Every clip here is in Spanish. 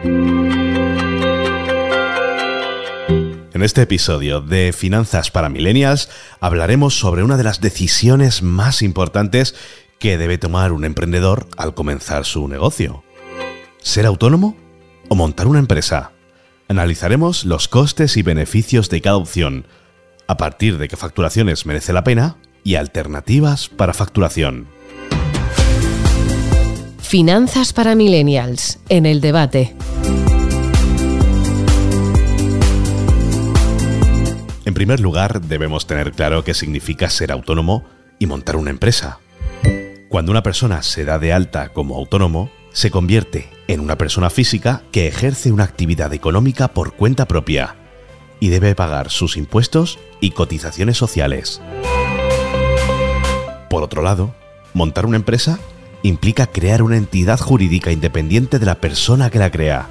En este episodio de Finanzas para Millennials hablaremos sobre una de las decisiones más importantes que debe tomar un emprendedor al comenzar su negocio. ¿Ser autónomo o montar una empresa? Analizaremos los costes y beneficios de cada opción, a partir de qué facturaciones merece la pena y alternativas para facturación. Finanzas para Millennials, en el debate. En primer lugar, debemos tener claro qué significa ser autónomo y montar una empresa. Cuando una persona se da de alta como autónomo, se convierte en una persona física que ejerce una actividad económica por cuenta propia y debe pagar sus impuestos y cotizaciones sociales. Por otro lado, montar una empresa implica crear una entidad jurídica independiente de la persona que la crea,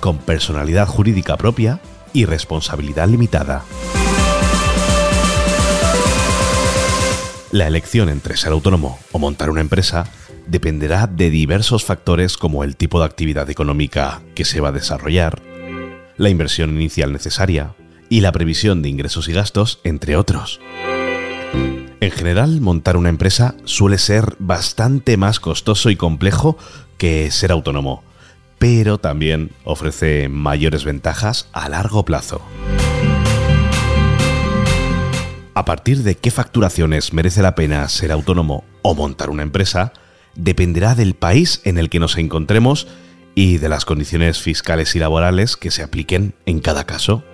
con personalidad jurídica propia y responsabilidad limitada. La elección entre ser autónomo o montar una empresa dependerá de diversos factores como el tipo de actividad económica que se va a desarrollar, la inversión inicial necesaria y la previsión de ingresos y gastos, entre otros. En general, montar una empresa suele ser bastante más costoso y complejo que ser autónomo, pero también ofrece mayores ventajas a largo plazo. A partir de qué facturaciones merece la pena ser autónomo o montar una empresa, dependerá del país en el que nos encontremos y de las condiciones fiscales y laborales que se apliquen en cada caso.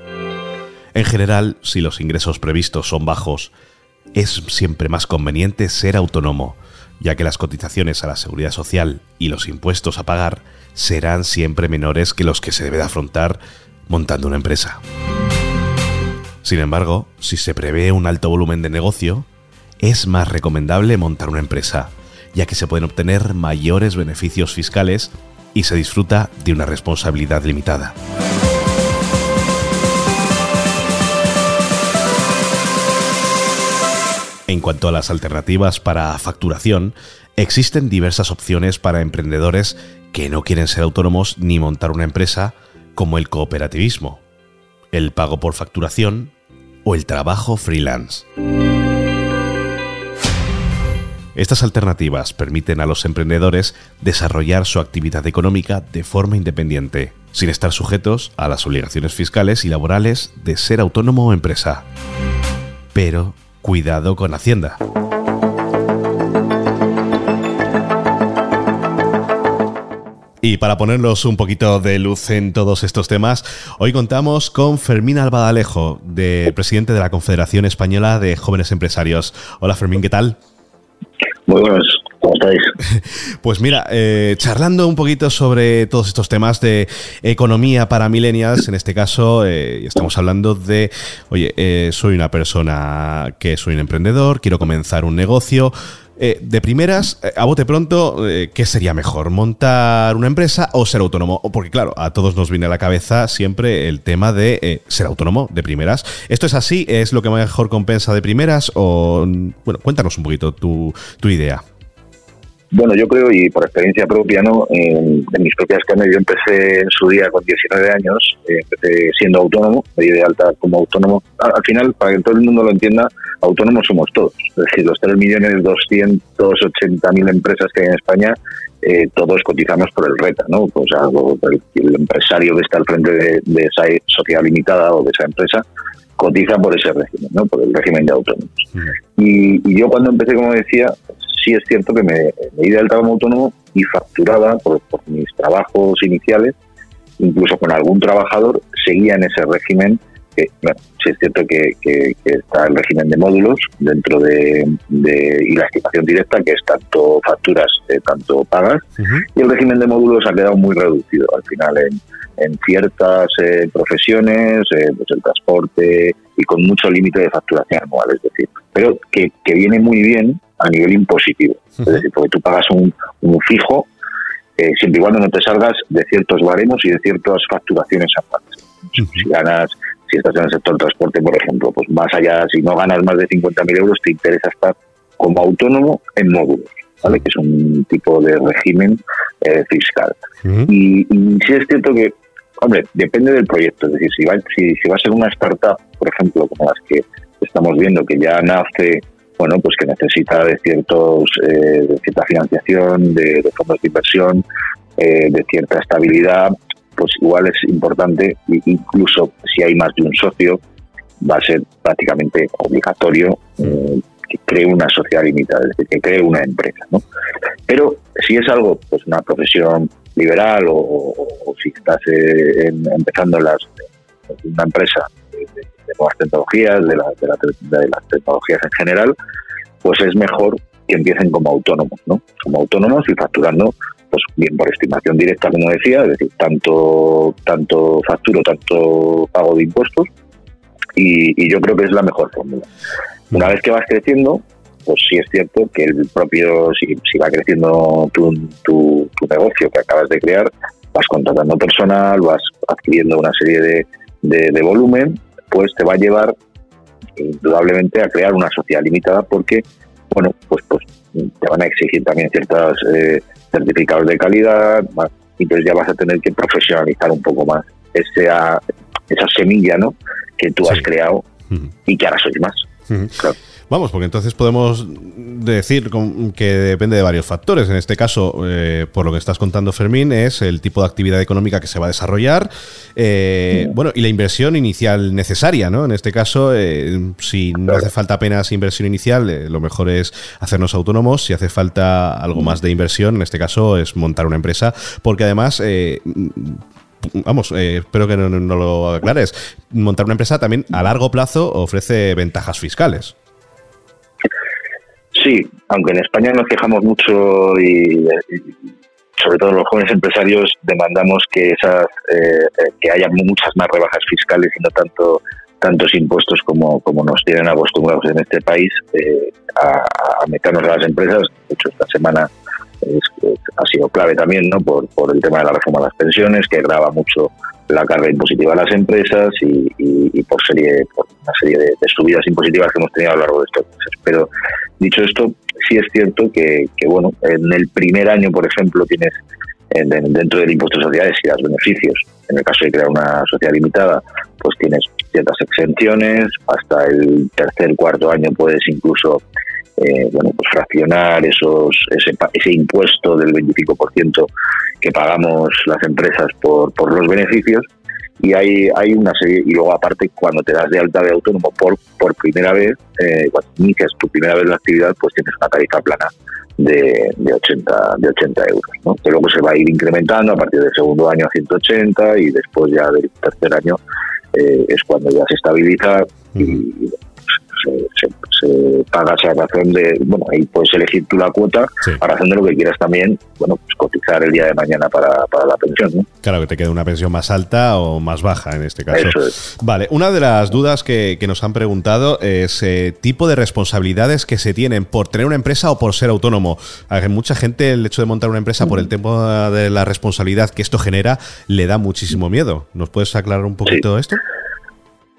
En general, si los ingresos previstos son bajos, es siempre más conveniente ser autónomo, ya que las cotizaciones a la seguridad social y los impuestos a pagar serán siempre menores que los que se debe de afrontar montando una empresa. Sin embargo, si se prevé un alto volumen de negocio, es más recomendable montar una empresa, ya que se pueden obtener mayores beneficios fiscales y se disfruta de una responsabilidad limitada. En cuanto a las alternativas para facturación, existen diversas opciones para emprendedores que no quieren ser autónomos ni montar una empresa, como el cooperativismo, el pago por facturación o el trabajo freelance. Estas alternativas permiten a los emprendedores desarrollar su actividad económica de forma independiente, sin estar sujetos a las obligaciones fiscales y laborales de ser autónomo o empresa. Pero cuidado con Hacienda. Y para ponernos un poquito de luz en todos estos temas, hoy contamos con Fermín Albadalejo, de, presidente de la Confederación Española de Jóvenes Empresarios. Hola Fermín, ¿qué tal? Muy buenos. ¿Cómo estáis? Pues mira, eh, charlando un poquito sobre todos estos temas de economía para millennials, en este caso eh, estamos hablando de, oye, eh, soy una persona que soy un emprendedor, quiero comenzar un negocio. de primeras, a bote pronto, ¿qué sería mejor? ¿Montar una empresa o ser autónomo? Porque claro, a todos nos viene a la cabeza siempre el tema de ser autónomo de primeras. ¿Esto es así? ¿Es lo que mejor compensa de primeras? O, bueno, cuéntanos un poquito tu, tu idea. Bueno, yo creo, y por experiencia propia, ¿no? En, mis propias carnes, yo empecé en su día con 19 años, eh, empecé siendo autónomo, me di de alta como autónomo. Al, final, para que todo el mundo lo entienda, autónomos somos todos. Es decir, los 3.280.000 empresas que hay en España, eh, todos cotizamos por el RETA, ¿no? O sea, el, empresario que está al frente de, esa sociedad limitada o de esa empresa, cotiza por ese régimen, ¿no? por el régimen de autónomos. Y, y, yo cuando empecé, como decía, sí es cierto que me, me di de alta como autónomo y facturaba por, mis trabajos iniciales, incluso con algún trabajador, seguía en ese régimen. Que, bueno, sí es cierto que, está el régimen de módulos dentro de, y la estimación directa, que es tanto facturas, eh, tanto pagas, y el régimen de módulos ha quedado muy reducido al final en, en ciertas eh, profesiones, eh, pues el transporte y con mucho límite de facturación anual, es decir, pero que, que viene muy bien a nivel impositivo. Es decir, porque tú pagas un, fijo eh, siempre y cuando no te salgas de ciertos baremos y de ciertas facturaciones anuales. Si ganas, si estás en el sector del transporte, por ejemplo, pues más allá, si no ganas más de 50.000 euros, te interesa estar como autónomo en módulos. ¿vale? que es un tipo de régimen eh, fiscal. y, y sí es cierto que, hombre, depende del proyecto. Es decir, si va, si, si va a ser una startup, por ejemplo, como las que estamos viendo, que ya nace bueno, pues que necesita de ciertos eh, de cierta financiación, de, fondos de inversión, eh, de cierta estabilidad, pues igual es importante, incluso si hay más de un socio, va a ser prácticamente obligatorio eh, que cree una sociedad limitada, es decir, que cree una empresa. ¿no? Pero si es algo, pues una profesión liberal o, si estás empezando las, una empresa nuevas tecnologías, de, de, las tecnologías en general, pues es mejor que empiecen como autónomos, ¿no? Como autónomos y facturando, pues bien por estimación directa, como decía, es decir, tanto, tanto facturo, tanto pago de impuestos, y, yo creo que es la mejor fórmula. Una vez que vas creciendo, pues sí es cierto que el propio, si, va creciendo tu, tu, negocio que acabas de crear, vas contratando personal, vas adquiriendo una serie de, de volumen pues te va a llevar indudablemente a crear una sociedad limitada porque, bueno, pues, pues te van a exigir también ciertos eh, certificados de calidad, y entonces ya vas a tener que profesionalizar un poco más esa, esa semilla ¿no? que tú has creado y que ahora sois más. Vamos, porque entonces podemos decir que depende de varios factores. En este caso, eh, por lo que estás contando, Fermín, es el tipo de actividad económica que se va a desarrollar, eh, bueno, y la inversión inicial necesaria, ¿no? En este caso, eh, si no hace falta apenas inversión inicial, lo mejor es hacernos autónomos. Si hace falta algo más de inversión, en este caso es montar una empresa, porque además vamos, espero que no, no, lo aclares, montar una empresa también a largo plazo ofrece ventajas fiscales. Sí, aunque en España nos quejamos mucho y, sobre todo los jóvenes empresarios demandamos que esas eh, que haya muchas más rebajas fiscales y no tanto tantos impuestos como, nos tienen acostumbrados en este país eh, a, a, meternos a las empresas. De hecho, esta semana ha sido clave también ¿no? por, por el tema de la reforma de las pensiones, que grava mucho la carga impositiva a las empresas y, por serie por una serie de, subidas impositivas que hemos tenido a lo largo de estos meses. Pero dicho esto, sí es cierto que, bueno, en el primer año, por ejemplo, tienes dentro del impuesto de sociedades y los beneficios. En el caso de crear una sociedad limitada, pues tienes ciertas exenciones. Hasta el tercer, cuarto año puedes incluso eh, bueno, pues fraccionar esos, ese, ese impuesto del 25% que pagamos las empresas por, por los beneficios y hay, hay una serie, y luego aparte cuando te das de alta de autónomo por, por primera vez, eh, cuando inicias tu primera vez la actividad, pues tienes una tarifa plana de, de, 80, de 80 euros, ¿no? que luego se va a ir incrementando a partir del segundo año a 180 y después ya del tercer año eh, es cuando ya se estabiliza y, se, se, paga esa razón de, bueno, ahí puedes elegir tú la cuota a razón de lo que quieras también, bueno, pues cotizar el día de mañana para, la pensión. ¿no? Claro, que te quede una pensión más alta o más baja en este caso. Vale, una de las dudas que, nos han preguntado es eh, tipo de responsabilidades que se tienen por tener una empresa o por ser autónomo. A mucha gente el hecho de montar una empresa por el tema de la responsabilidad que esto genera le da muchísimo miedo. ¿Nos puedes aclarar un poquito esto?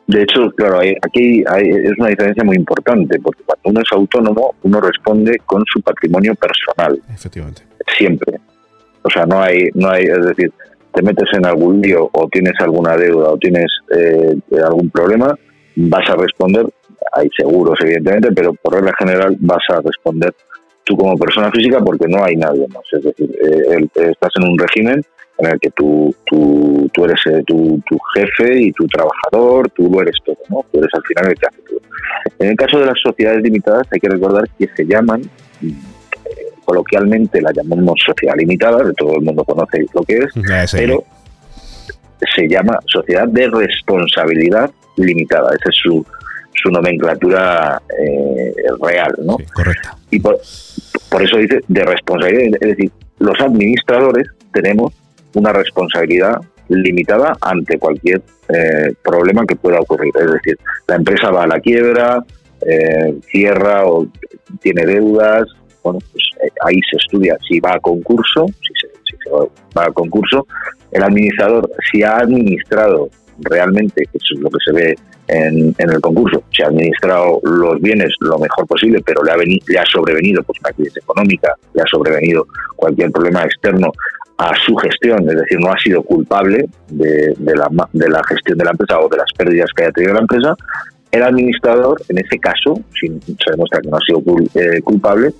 De hecho, claro, aquí es una diferencia muy importante, porque cuando uno es autónomo, uno responde con su patrimonio personal. Efectivamente. Siempre. O sea, no hay, no hay, es decir, te metes en algún lío o tienes alguna deuda o tienes eh, algún problema, vas a responder, hay seguros evidentemente, pero por regla general vas a responder tú como persona física porque no hay nadie más. Es decir, eh, estás en un régimen en el que tú, tú, tú eres eh, tu, tu, jefe y tu trabajador, tú lo eres todo, ¿no? Tú eres al final el que hace todo. En el caso de las sociedades limitadas hay que recordar que se llaman, eh, coloquialmente la llamamos sociedad limitada, de todo el mundo conoce lo que es, pero se llama sociedad de responsabilidad limitada, esa es su, su nomenclatura eh, real, ¿no? correcto. Y por, por eso dice de responsabilidad, es decir, los administradores tenemos una responsabilidad limitada ante cualquier eh, problema que pueda ocurrir. Es decir, la empresa va a la quiebra, eh, cierra o tiene deudas. Bueno, pues eh, ahí se estudia si va a concurso, si se, va, a concurso. El administrador, si ha administrado realmente, que es lo que se ve en, el concurso, se ha administrado los bienes lo mejor posible, pero le ha, venido, le ha sobrevenido pues, una crisis económica, le ha sobrevenido cualquier problema externo a su gestión, es decir, no ha sido culpable de, la, de la gestión de la empresa o de las pérdidas que haya tenido la empresa, el administrador, en ese caso, si se demuestra que no ha sido eh, culpable,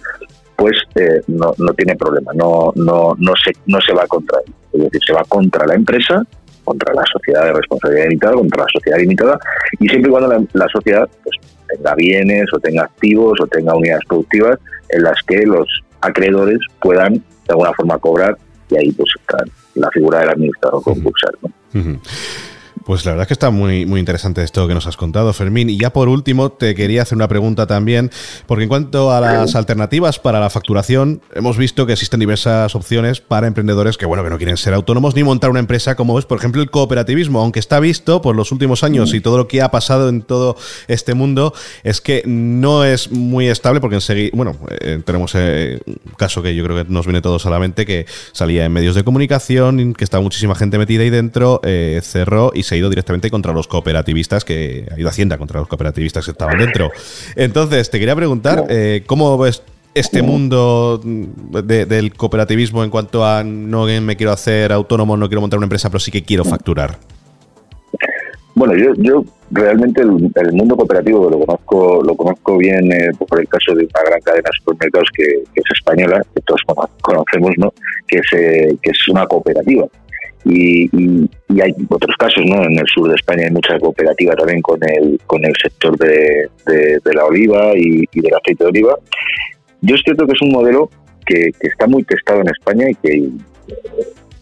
pues eh, no, no, tiene problema, no, no, no, se, no se va contra él. Es decir, se va contra la empresa, contra la sociedad de responsabilidad limitada, contra la sociedad limitada, y siempre y cuando la, sociedad pues, tenga bienes o tenga activos o tenga unidades productivas en las que los acreedores puedan de alguna forma cobrar y ahí pues está la figura del administrador concursal. ¿no? Pues la verdad es que está muy, muy interesante esto que nos has contado, Fermín. Y ya por último, te quería hacer una pregunta también, porque en cuanto a las alternativas para la facturación, hemos visto que existen diversas opciones para emprendedores que, bueno, que no quieren ser autónomos ni montar una empresa, como es, por ejemplo, el cooperativismo, aunque está visto por los últimos años y todo lo que ha pasado en todo este mundo, es que no es muy estable, porque enseguida, bueno, eh, tenemos eh, un caso que yo creo que nos viene todos a la mente, que salía en medios de comunicación, que estaba muchísima gente metida ahí dentro, eh, cerró y se ido directamente contra los cooperativistas, que ha ido Hacienda contra los cooperativistas que estaban dentro. Entonces, te quería preguntar, eh, ¿cómo ves este mundo del cooperativismo en cuanto a no me quiero hacer autónomo, no quiero montar una empresa, pero sí que quiero facturar? Bueno, yo, yo realmente el, mundo cooperativo lo conozco lo conozco bien eh, por el caso de una gran cadena de supermercados que, es española, que todos conocemos, ¿no? que es, eh, que es una cooperativa. Y, hay otros casos, ¿no? En el sur de España hay mucha cooperativa también con el, con el sector de, la oliva y, del aceite de oliva. Yo es cierto que es un modelo que, está muy testado en España y que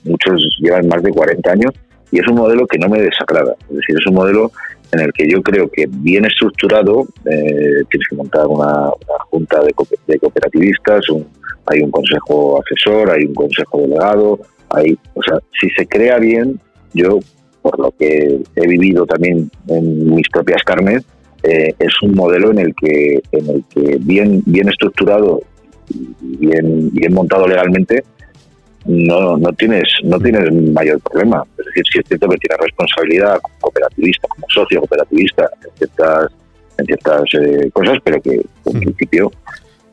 muchos llevan más de 40 años y es un modelo que no me desagrada. Es decir, es un modelo en el que yo creo que bien estructurado, eh, tienes que montar una, junta de, cooperativistas, hay un consejo asesor, hay un consejo delegado, Ahí, o sea, si se crea bien, yo, por lo que he vivido también en mis propias carnes, eh, es un modelo en el que, en el que bien, bien estructurado y bien, bien montado legalmente, no, no tienes no tienes mayor problema. Es decir, si es cierto que tienes responsabilidad como cooperativista, como socio cooperativista en ciertas, en ciertas eh, cosas, pero que en principio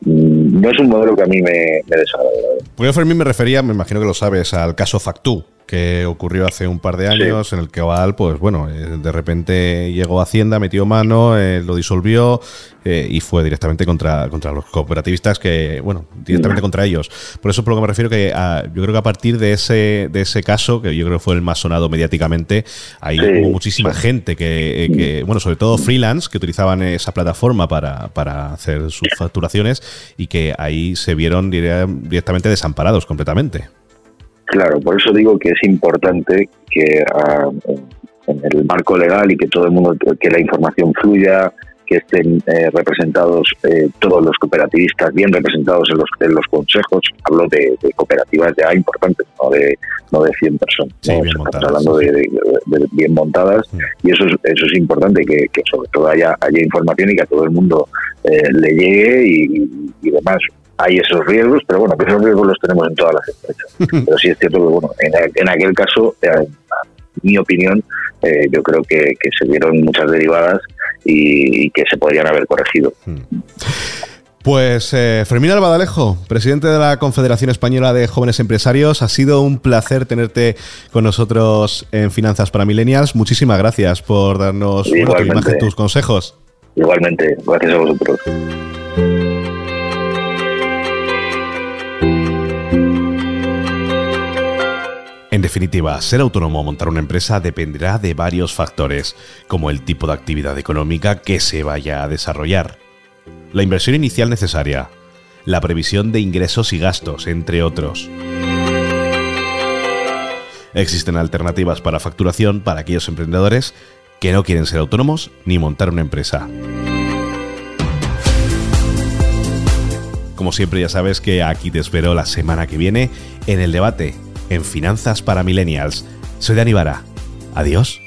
Mm, no es un modelo que a mí me, me desagrada. Pues yo, Fermín, me refería, me imagino que lo sabes, al caso Factú, que ocurrió hace un par de años, en el que Oval, pues bueno, eh, de repente llegó a Hacienda, metió mano, eh, lo disolvió eh, y fue directamente contra, contra los cooperativistas, que, bueno, directamente contra ellos. Por eso por lo que me refiero que yo creo que a partir de ese, de ese caso, que yo creo que fue el más sonado mediáticamente, hay muchísima gente que, que, bueno, sobre todo freelance, que utilizaban esa plataforma para, para hacer sus facturaciones y que ahí se vieron directamente desamparados completamente. Claro, por eso digo que es importante que ah, en el marco legal y que todo el mundo, que la información fluya, que estén eh, representados eh, todos los cooperativistas bien representados en los, en los consejos. Hablo de, cooperativas ya importantes, no de, no de 100 personas. Estamos hablando de, bien montadas y eso es, eso es importante, que, sobre todo haya, haya información y que a todo el mundo eh, le llegue y, y demás hay esos riesgos, pero bueno, esos riesgos los tenemos en todas las empresas. Pero sí es cierto que, bueno, en, aquel caso, eh, en mi opinión, eh, yo creo que, se dieron muchas derivadas y, que se podrían haber corregido. Hmm. Pues eh, Fermín Albadalejo, presidente de la Confederación Española de Jóvenes Empresarios, ha sido un placer tenerte con nosotros en Finanzas para Millennials. Muchísimas gracias por darnos bueno, tu imagen, tus consejos. Igualmente, gracias a vosotros. Definitiva, ser autónomo o montar una empresa dependerá de varios factores, como el tipo de actividad económica que se vaya a desarrollar, la inversión inicial necesaria, la previsión de ingresos y gastos, entre otros. Existen alternativas para facturación para aquellos emprendedores que no quieren ser autónomos ni montar una empresa. Como siempre ya sabes que aquí te espero la semana que viene en el debate en Finanzas para Millennials. Soy Dani. Adiós.